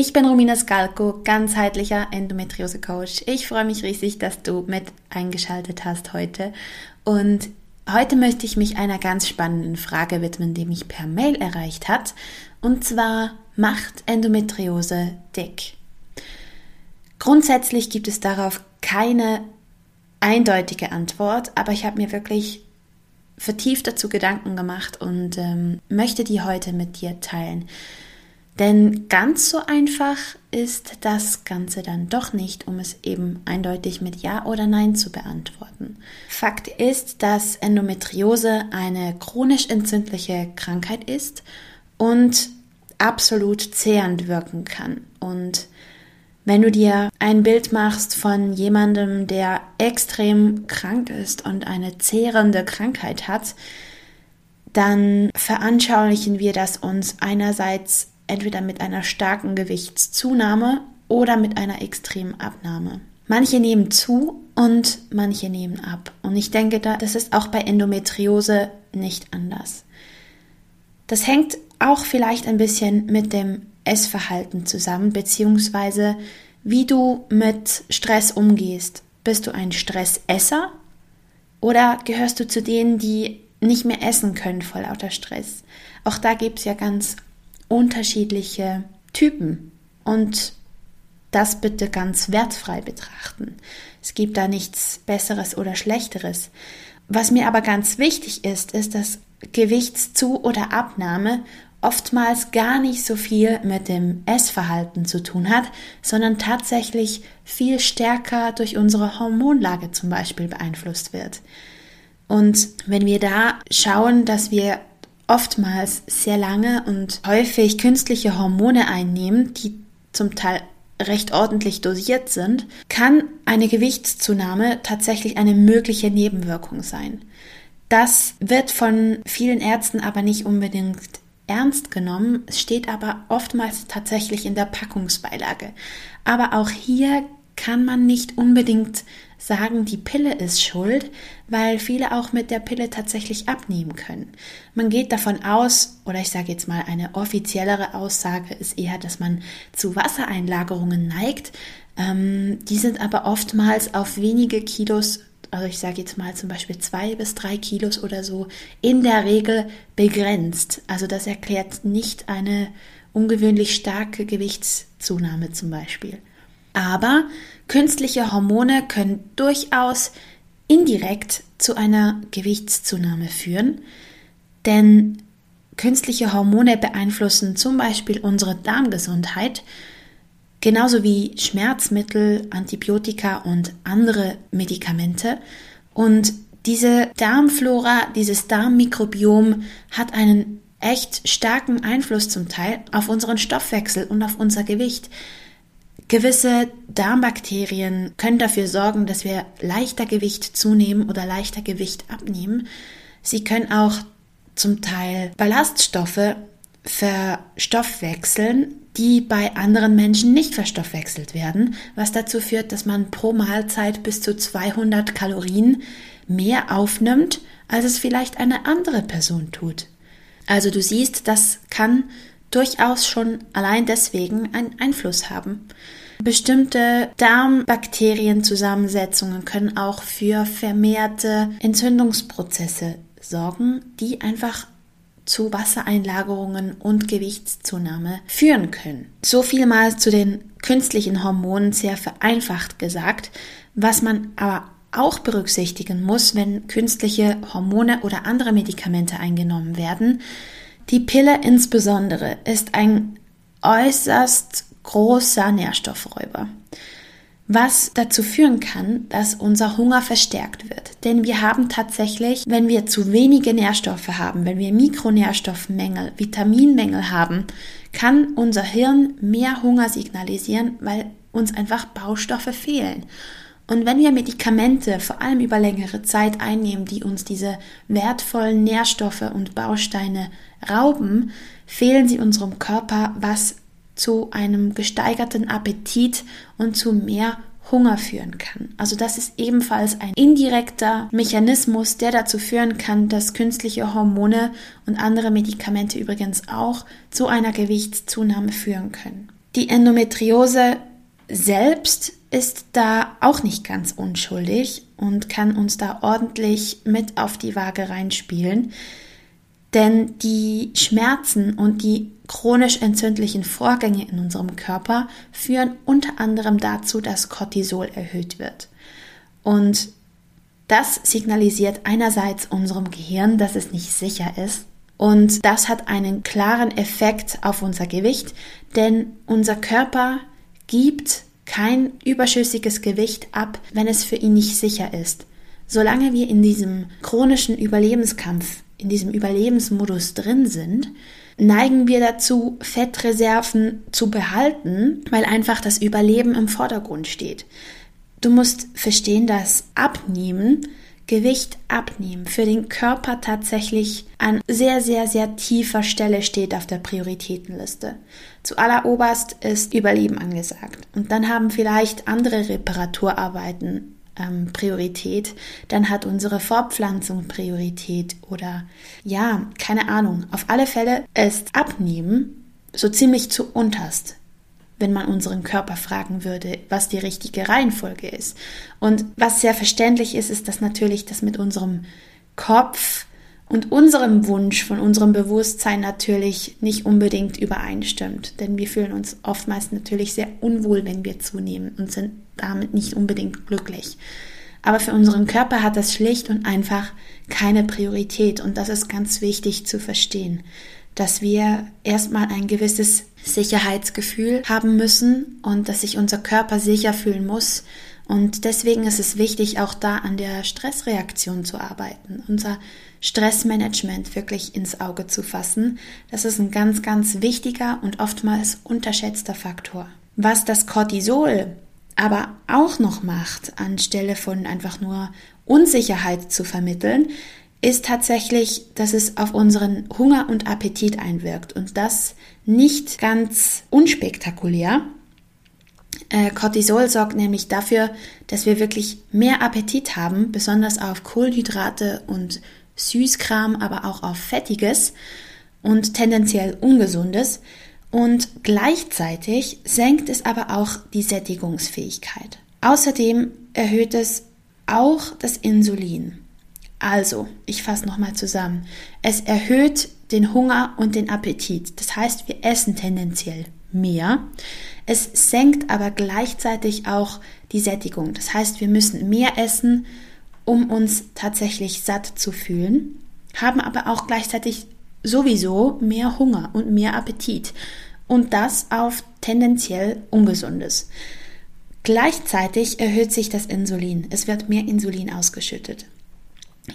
Ich bin Romina Skalko, ganzheitlicher Endometriose-Coach. Ich freue mich riesig, dass du mit eingeschaltet hast heute. Und heute möchte ich mich einer ganz spannenden Frage widmen, die mich per Mail erreicht hat. Und zwar, macht Endometriose dick? Grundsätzlich gibt es darauf keine eindeutige Antwort, aber ich habe mir wirklich vertieft dazu Gedanken gemacht und ähm, möchte die heute mit dir teilen. Denn ganz so einfach ist das Ganze dann doch nicht, um es eben eindeutig mit Ja oder Nein zu beantworten. Fakt ist, dass Endometriose eine chronisch entzündliche Krankheit ist und absolut zehrend wirken kann. Und wenn du dir ein Bild machst von jemandem, der extrem krank ist und eine zehrende Krankheit hat, dann veranschaulichen wir das uns einerseits entweder mit einer starken Gewichtszunahme oder mit einer extremen Abnahme. Manche nehmen zu und manche nehmen ab. Und ich denke, das ist auch bei Endometriose nicht anders. Das hängt auch vielleicht ein bisschen mit dem Essverhalten zusammen, beziehungsweise wie du mit Stress umgehst. Bist du ein Stressesser oder gehörst du zu denen, die nicht mehr essen können vor lauter Stress? Auch da gibt es ja ganz unterschiedliche Typen und das bitte ganz wertfrei betrachten. Es gibt da nichts Besseres oder Schlechteres. Was mir aber ganz wichtig ist, ist, dass Gewichtszu- oder Abnahme oftmals gar nicht so viel mit dem Essverhalten zu tun hat, sondern tatsächlich viel stärker durch unsere Hormonlage zum Beispiel beeinflusst wird. Und wenn wir da schauen, dass wir oftmals sehr lange und häufig künstliche Hormone einnehmen, die zum Teil recht ordentlich dosiert sind, kann eine Gewichtszunahme tatsächlich eine mögliche Nebenwirkung sein. Das wird von vielen Ärzten aber nicht unbedingt ernst genommen. Steht aber oftmals tatsächlich in der Packungsbeilage. Aber auch hier kann man nicht unbedingt sagen, die Pille ist schuld, weil viele auch mit der Pille tatsächlich abnehmen können. Man geht davon aus, oder ich sage jetzt mal eine offiziellere Aussage ist eher, dass man zu Wassereinlagerungen neigt. Ähm, die sind aber oftmals auf wenige Kilos, also ich sage jetzt mal zum Beispiel zwei bis drei Kilos oder so, in der Regel begrenzt. Also das erklärt nicht eine ungewöhnlich starke Gewichtszunahme zum Beispiel. Aber künstliche Hormone können durchaus indirekt zu einer Gewichtszunahme führen, denn künstliche Hormone beeinflussen zum Beispiel unsere Darmgesundheit, genauso wie Schmerzmittel, Antibiotika und andere Medikamente. Und diese Darmflora, dieses Darmmikrobiom hat einen echt starken Einfluss zum Teil auf unseren Stoffwechsel und auf unser Gewicht. Gewisse Darmbakterien können dafür sorgen, dass wir leichter Gewicht zunehmen oder leichter Gewicht abnehmen. Sie können auch zum Teil Ballaststoffe verstoffwechseln, die bei anderen Menschen nicht verstoffwechselt werden, was dazu führt, dass man pro Mahlzeit bis zu 200 Kalorien mehr aufnimmt, als es vielleicht eine andere Person tut. Also du siehst, das kann durchaus schon allein deswegen einen Einfluss haben. Bestimmte Darmbakterienzusammensetzungen können auch für vermehrte Entzündungsprozesse sorgen, die einfach zu Wassereinlagerungen und Gewichtszunahme führen können. So viel mal zu den künstlichen Hormonen sehr vereinfacht gesagt. Was man aber auch berücksichtigen muss, wenn künstliche Hormone oder andere Medikamente eingenommen werden, die Pille insbesondere ist ein äußerst großer Nährstoffräuber. was dazu führen kann, dass unser Hunger verstärkt wird. Denn wir haben tatsächlich, wenn wir zu wenige Nährstoffe haben, wenn wir Mikronährstoffmängel, Vitaminmängel haben, kann unser Hirn mehr Hunger signalisieren, weil uns einfach Baustoffe fehlen. Und wenn wir Medikamente vor allem über längere Zeit einnehmen, die uns diese wertvollen Nährstoffe und Bausteine rauben, fehlen sie unserem Körper, was zu einem gesteigerten Appetit und zu mehr Hunger führen kann. Also das ist ebenfalls ein indirekter Mechanismus, der dazu führen kann, dass künstliche Hormone und andere Medikamente übrigens auch zu einer Gewichtszunahme führen können. Die Endometriose selbst ist da auch nicht ganz unschuldig und kann uns da ordentlich mit auf die Waage reinspielen. Denn die Schmerzen und die chronisch entzündlichen Vorgänge in unserem Körper führen unter anderem dazu, dass Cortisol erhöht wird. Und das signalisiert einerseits unserem Gehirn, dass es nicht sicher ist. Und das hat einen klaren Effekt auf unser Gewicht, denn unser Körper gibt kein überschüssiges Gewicht ab, wenn es für ihn nicht sicher ist. Solange wir in diesem chronischen Überlebenskampf, in diesem Überlebensmodus drin sind, neigen wir dazu, Fettreserven zu behalten, weil einfach das Überleben im Vordergrund steht. Du musst verstehen, dass Abnehmen Gewicht abnehmen für den Körper tatsächlich an sehr, sehr, sehr tiefer Stelle steht auf der Prioritätenliste. Zu alleroberst ist Überleben angesagt. Und dann haben vielleicht andere Reparaturarbeiten ähm, Priorität. Dann hat unsere Fortpflanzung Priorität oder ja, keine Ahnung. Auf alle Fälle ist Abnehmen so ziemlich zu unterst wenn man unseren Körper fragen würde, was die richtige Reihenfolge ist. Und was sehr verständlich ist, ist, dass natürlich das mit unserem Kopf und unserem Wunsch von unserem Bewusstsein natürlich nicht unbedingt übereinstimmt. Denn wir fühlen uns oftmals natürlich sehr unwohl, wenn wir zunehmen und sind damit nicht unbedingt glücklich. Aber für unseren Körper hat das schlicht und einfach keine Priorität und das ist ganz wichtig zu verstehen dass wir erstmal ein gewisses Sicherheitsgefühl haben müssen und dass sich unser Körper sicher fühlen muss. Und deswegen ist es wichtig, auch da an der Stressreaktion zu arbeiten, unser Stressmanagement wirklich ins Auge zu fassen. Das ist ein ganz, ganz wichtiger und oftmals unterschätzter Faktor. Was das Cortisol aber auch noch macht, anstelle von einfach nur Unsicherheit zu vermitteln, ist tatsächlich, dass es auf unseren Hunger und Appetit einwirkt und das nicht ganz unspektakulär. Äh, Cortisol sorgt nämlich dafür, dass wir wirklich mehr Appetit haben, besonders auf Kohlenhydrate und Süßkram, aber auch auf Fettiges und tendenziell Ungesundes. Und gleichzeitig senkt es aber auch die Sättigungsfähigkeit. Außerdem erhöht es auch das Insulin. Also, ich fasse nochmal zusammen. Es erhöht den Hunger und den Appetit. Das heißt, wir essen tendenziell mehr. Es senkt aber gleichzeitig auch die Sättigung. Das heißt, wir müssen mehr essen, um uns tatsächlich satt zu fühlen, haben aber auch gleichzeitig sowieso mehr Hunger und mehr Appetit. Und das auf tendenziell Ungesundes. Gleichzeitig erhöht sich das Insulin. Es wird mehr Insulin ausgeschüttet.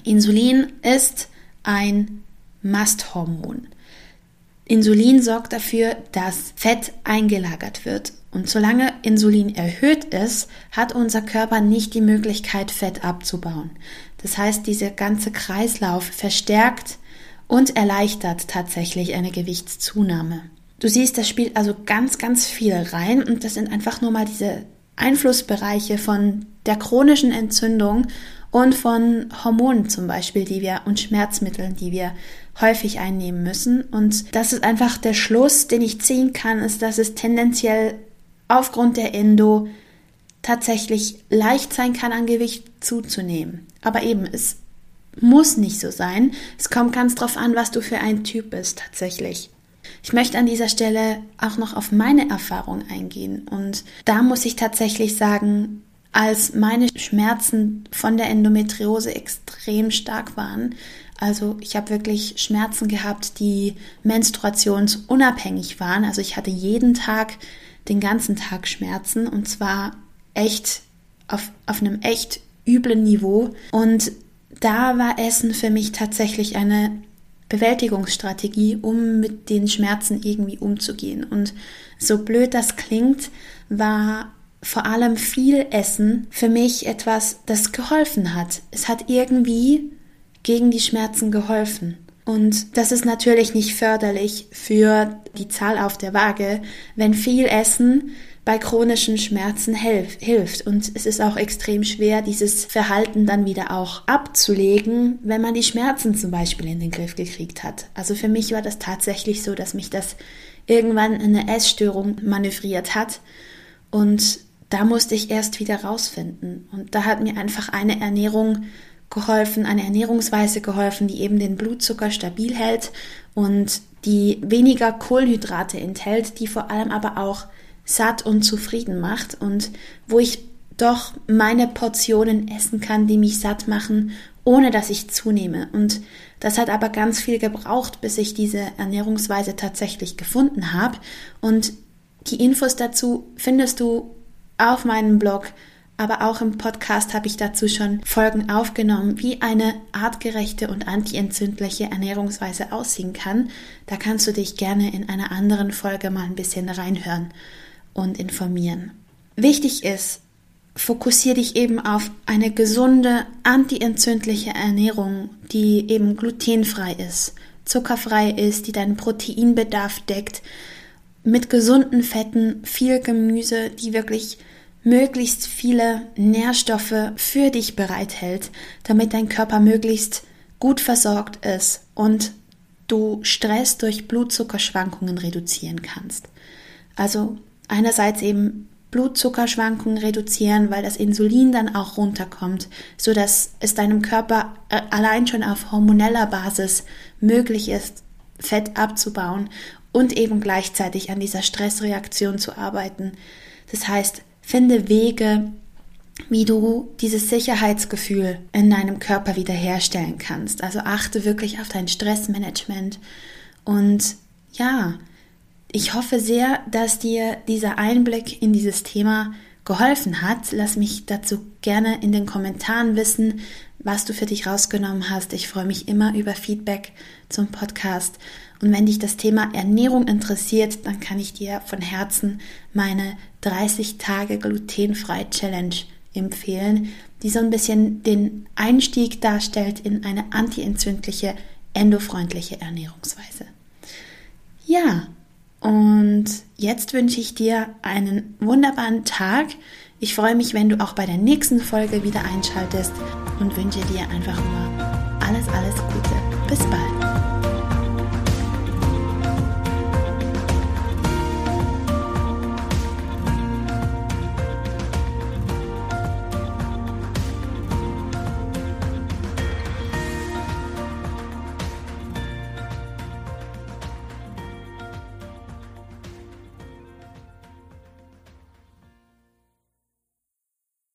Insulin ist ein Masthormon. Insulin sorgt dafür, dass Fett eingelagert wird. Und solange Insulin erhöht ist, hat unser Körper nicht die Möglichkeit, Fett abzubauen. Das heißt, dieser ganze Kreislauf verstärkt und erleichtert tatsächlich eine Gewichtszunahme. Du siehst, das spielt also ganz, ganz viel rein und das sind einfach nur mal diese Einflussbereiche von der chronischen Entzündung und von Hormonen zum Beispiel, die wir und Schmerzmitteln, die wir häufig einnehmen müssen. Und das ist einfach der Schluss, den ich ziehen kann, ist, dass es tendenziell aufgrund der Endo tatsächlich leicht sein kann, an Gewicht zuzunehmen. Aber eben, es muss nicht so sein. Es kommt ganz drauf an, was du für ein Typ bist tatsächlich. Ich möchte an dieser Stelle auch noch auf meine Erfahrung eingehen. Und da muss ich tatsächlich sagen, als meine Schmerzen von der Endometriose extrem stark waren. Also ich habe wirklich Schmerzen gehabt, die menstruationsunabhängig waren. Also ich hatte jeden Tag, den ganzen Tag Schmerzen und zwar echt auf, auf einem echt üblen Niveau. Und da war Essen für mich tatsächlich eine Bewältigungsstrategie, um mit den Schmerzen irgendwie umzugehen. Und so blöd das klingt, war vor allem viel Essen für mich etwas, das geholfen hat. Es hat irgendwie gegen die Schmerzen geholfen. Und das ist natürlich nicht förderlich für die Zahl auf der Waage, wenn viel Essen bei chronischen Schmerzen hilft. Und es ist auch extrem schwer, dieses Verhalten dann wieder auch abzulegen, wenn man die Schmerzen zum Beispiel in den Griff gekriegt hat. Also für mich war das tatsächlich so, dass mich das irgendwann in eine Essstörung manövriert hat. Und da musste ich erst wieder rausfinden. Und da hat mir einfach eine Ernährung geholfen, eine Ernährungsweise geholfen, die eben den Blutzucker stabil hält und die weniger Kohlenhydrate enthält, die vor allem aber auch satt und zufrieden macht und wo ich doch meine Portionen essen kann, die mich satt machen, ohne dass ich zunehme. Und das hat aber ganz viel gebraucht, bis ich diese Ernährungsweise tatsächlich gefunden habe. Und die Infos dazu findest du auf meinem Blog, aber auch im Podcast habe ich dazu schon Folgen aufgenommen, wie eine artgerechte und antientzündliche Ernährungsweise aussehen kann. Da kannst du dich gerne in einer anderen Folge mal ein bisschen reinhören und informieren. Wichtig ist, fokussiere dich eben auf eine gesunde, antientzündliche Ernährung, die eben glutenfrei ist, zuckerfrei ist, die deinen Proteinbedarf deckt, mit gesunden Fetten, viel Gemüse, die wirklich möglichst viele Nährstoffe für dich bereithält, damit dein Körper möglichst gut versorgt ist und du Stress durch Blutzuckerschwankungen reduzieren kannst. Also einerseits eben Blutzuckerschwankungen reduzieren, weil das Insulin dann auch runterkommt, so dass es deinem Körper äh, allein schon auf hormoneller Basis möglich ist, Fett abzubauen und eben gleichzeitig an dieser Stressreaktion zu arbeiten. Das heißt, finde Wege, wie du dieses Sicherheitsgefühl in deinem Körper wiederherstellen kannst. Also achte wirklich auf dein Stressmanagement und ja, ich hoffe sehr, dass dir dieser Einblick in dieses Thema geholfen hat. Lass mich dazu gerne in den Kommentaren wissen, was du für dich rausgenommen hast. Ich freue mich immer über Feedback zum Podcast. Und wenn dich das Thema Ernährung interessiert, dann kann ich dir von Herzen meine 30 Tage glutenfrei Challenge empfehlen, die so ein bisschen den Einstieg darstellt in eine antientzündliche, endofreundliche Ernährungsweise. Ja, und jetzt wünsche ich dir einen wunderbaren Tag. Ich freue mich, wenn du auch bei der nächsten Folge wieder einschaltest und wünsche dir einfach nur alles, alles Gute. Bis bald.